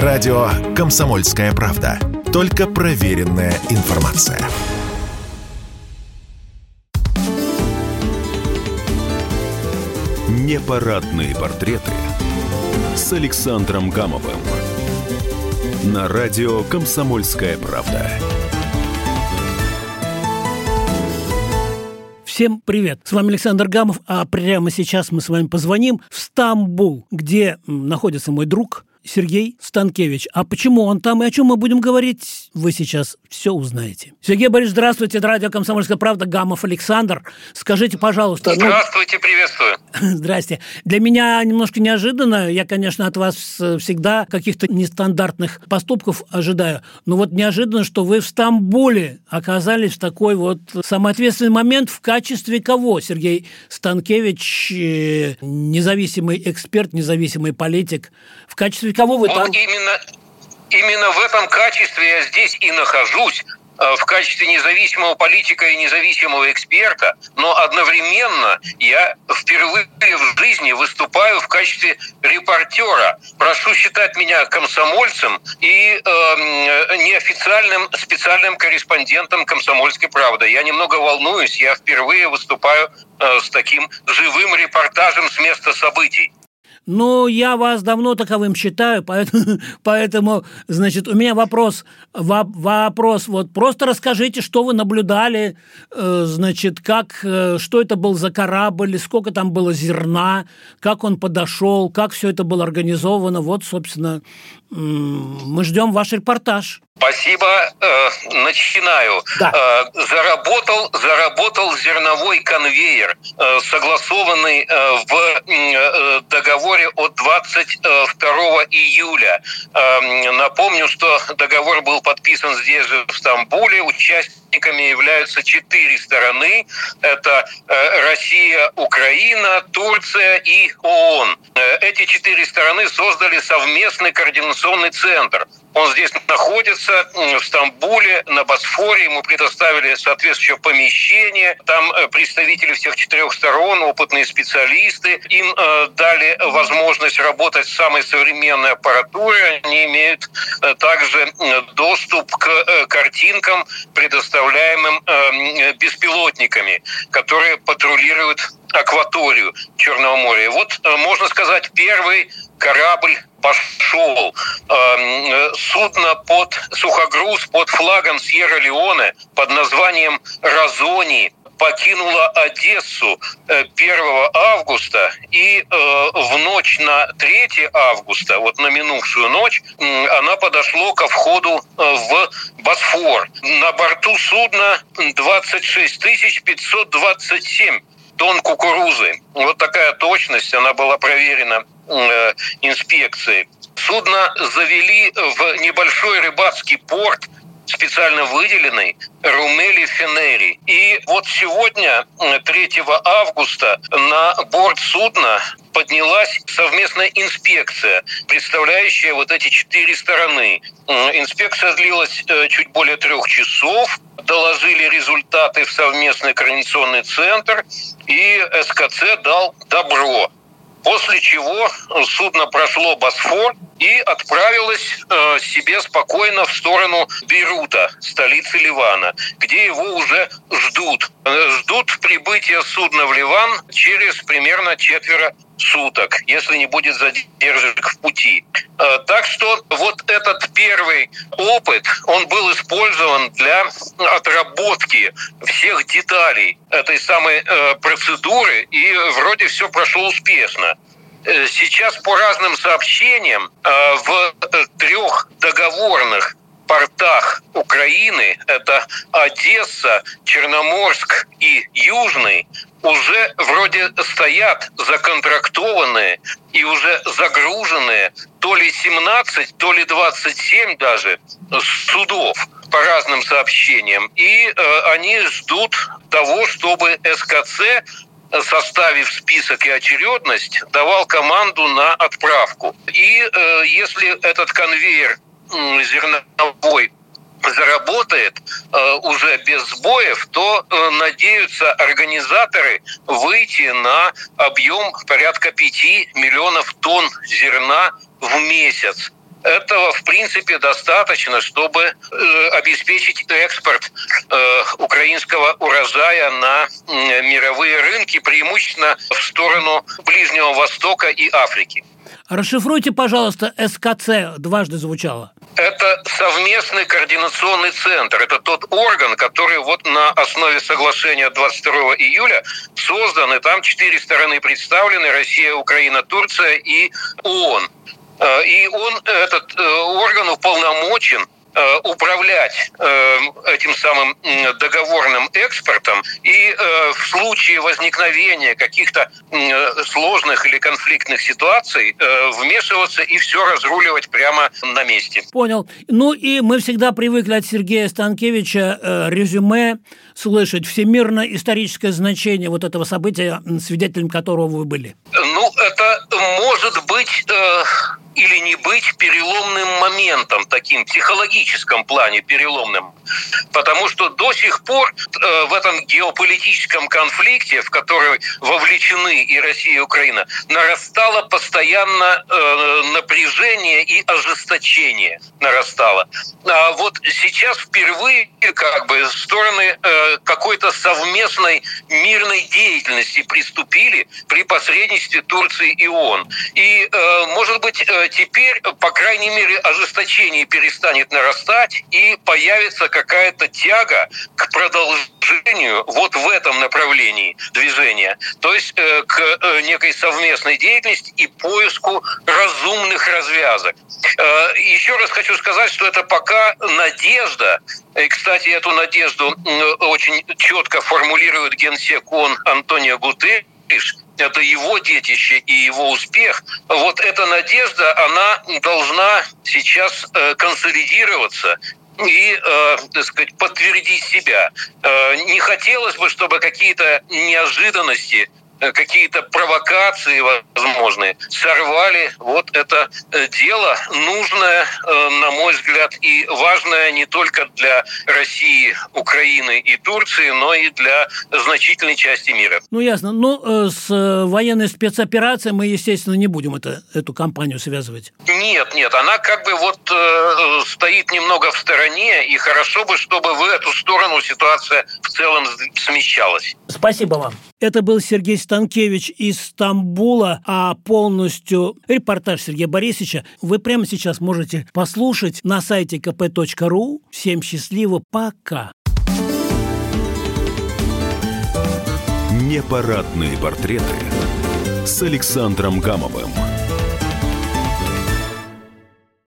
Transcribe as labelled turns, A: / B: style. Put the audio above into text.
A: Радио «Комсомольская правда». Только проверенная информация. Непарадные портреты с Александром Гамовым. На радио «Комсомольская правда».
B: Всем привет! С вами Александр Гамов, а прямо сейчас мы с вами позвоним в Стамбул, где находится мой друг Сергей Станкевич. А почему он там и о чем мы будем говорить, вы сейчас все узнаете. Сергей Борисович, здравствуйте. Это радио «Комсомольская правда». Гамов Александр. Скажите, пожалуйста...
C: Ну, здравствуйте, ну... приветствую.
B: Здрасте. Для меня немножко неожиданно. Я, конечно, от вас э, всегда каких-то нестандартных поступков ожидаю. Но вот неожиданно, что вы в Стамбуле оказались в такой вот самый ответственный момент в качестве кого? Сергей Станкевич, э, независимый эксперт, независимый политик. В качестве кого вы
C: вот
B: там?
C: Именно именно в этом качестве я здесь и нахожусь э, в качестве независимого политика и независимого эксперта, но одновременно я впервые в жизни выступаю в качестве репортера. Прошу считать меня комсомольцем и э, неофициальным специальным корреспондентом «Комсомольской правды». Я немного волнуюсь, я впервые выступаю э, с таким живым репортажем с места событий.
B: Ну, я вас давно таковым считаю, поэтому, поэтому значит, у меня вопрос, вопрос, вот просто расскажите, что вы наблюдали, э, значит, как, э, что это был за корабль, сколько там было зерна, как он подошел, как все это было организовано, вот, собственно, мы ждем ваш репортаж.
C: Спасибо. Э, начинаю. Да. Э, заработал, заработал зерновой конвейер, э, согласованный в договоре от 22 июля. Напомню, что договор был подписан здесь же, в Стамбуле. Участниками являются четыре стороны. Это Россия, Украина, Турция и ООН. Эти четыре стороны создали совместный координационный центр – он здесь находится, в Стамбуле, на Босфоре. Ему предоставили соответствующее помещение. Там э, представители всех четырех сторон, опытные специалисты. Им э, дали возможность работать с самой современной аппаратурой. Они имеют э, также доступ к картинкам, предоставляемым беспилотниками, которые патрулируют акваторию Черного моря. Вот, можно сказать, первый корабль пошел. Эм, судно под сухогруз под флагом Сьерра-Леоне под названием «Разони» покинула Одессу 1 э, августа, и э, в ночь на 3 августа, вот на минувшую ночь, она подошла ко входу э, в Босфор. На борту судна 26 527 тонн кукурузы. Вот такая точность, она была проверена э, инспекцией. Судно завели в небольшой рыбацкий порт, специально выделенный Румели Фенери. И вот сегодня, 3 августа, на борт судна поднялась совместная инспекция, представляющая вот эти четыре стороны. Инспекция длилась э, чуть более трех часов. Доложили результаты в совместный координационный центр, и СКЦ дал добро После чего судно прошло Босфор и отправилось э, себе спокойно в сторону Бейрута, столицы Ливана, где его уже ждут. Э, ждут прибытия судна в Ливан через примерно четверо суток, если не будет задержек в пути. Э, так что вот этот первый опыт, он был использован для отработки всех деталей этой самой э, процедуры, и вроде все прошло успешно. Э, сейчас по разным сообщениям в трех договорных портах Украины, это Одесса, Черноморск и Южный, уже вроде стоят законтрактованные и уже загруженные то ли 17, то ли 27 даже судов по разным сообщениям. И э, они ждут того, чтобы СКЦ составив список и очередность, давал команду на отправку. И э, если этот конвейер зерновой заработает э, уже без сбоев, то э, надеются организаторы выйти на объем порядка 5 миллионов тонн зерна в месяц. этого, в принципе, достаточно, чтобы э, обеспечить экспорт украинского урожая на мировые рынки, преимущественно в сторону Ближнего Востока и Африки.
B: Расшифруйте, пожалуйста, СКЦ, дважды звучало.
C: Это совместный координационный центр. Это тот орган, который вот на основе соглашения 22 июля создан, и там четыре стороны представлены, Россия, Украина, Турция и ООН. Э, и он, этот э, орган уполномочен управлять э, этим самым договорным экспортом и э, в случае возникновения каких-то сложных или конфликтных ситуаций вмешиваться и все разруливать прямо на месте.
B: Понял. Ну и мы всегда привыкли от Сергея Станкевича резюме слышать всемирно-историческое значение вот этого события, свидетелем которого вы были.
C: Ну, это может быть или не быть переломным моментом, таким психологическом плане переломным. Потому что до сих пор э, в этом геополитическом конфликте, в который вовлечены и Россия, и Украина, нарастало постоянно э, напряжение и ожесточение нарастало. А вот сейчас впервые как бы стороны э, какой-то совместной мирной деятельности приступили при посредничестве Турции и ООН. И, может быть, теперь, по крайней мере, ожесточение перестанет нарастать и появится какая-то тяга к продолжению вот в этом направлении движения, то есть э, к э, некой совместной деятельности и поиску разумных развязок. Э, еще раз хочу сказать, что это пока надежда, и, кстати, эту надежду очень четко формулирует генсек ООН Антонио Гутерриш, это его детище и его успех, вот эта надежда, она должна сейчас э, консолидироваться и, э, так сказать, подтвердить себя. Э, не хотелось бы, чтобы какие-то неожиданности какие-то провокации возможные, сорвали вот это э, дело, нужное, э, на мой взгляд, и важное не только для России, Украины и Турции, но и для значительной части мира.
B: Ну, ясно. Ну, с военной спецоперацией мы, естественно, не будем это, эту кампанию связывать.
C: Нет, нет, она как бы вот э, стоит немного в стороне, и хорошо бы, чтобы в эту сторону ситуация в целом смещалась.
B: Спасибо вам. Это был Сергей Станкевич из Стамбула, а полностью репортаж Сергея Борисовича вы прямо сейчас можете послушать на сайте kp.ru. Всем счастливо, пока.
A: Непарадные портреты с Александром Гамовым.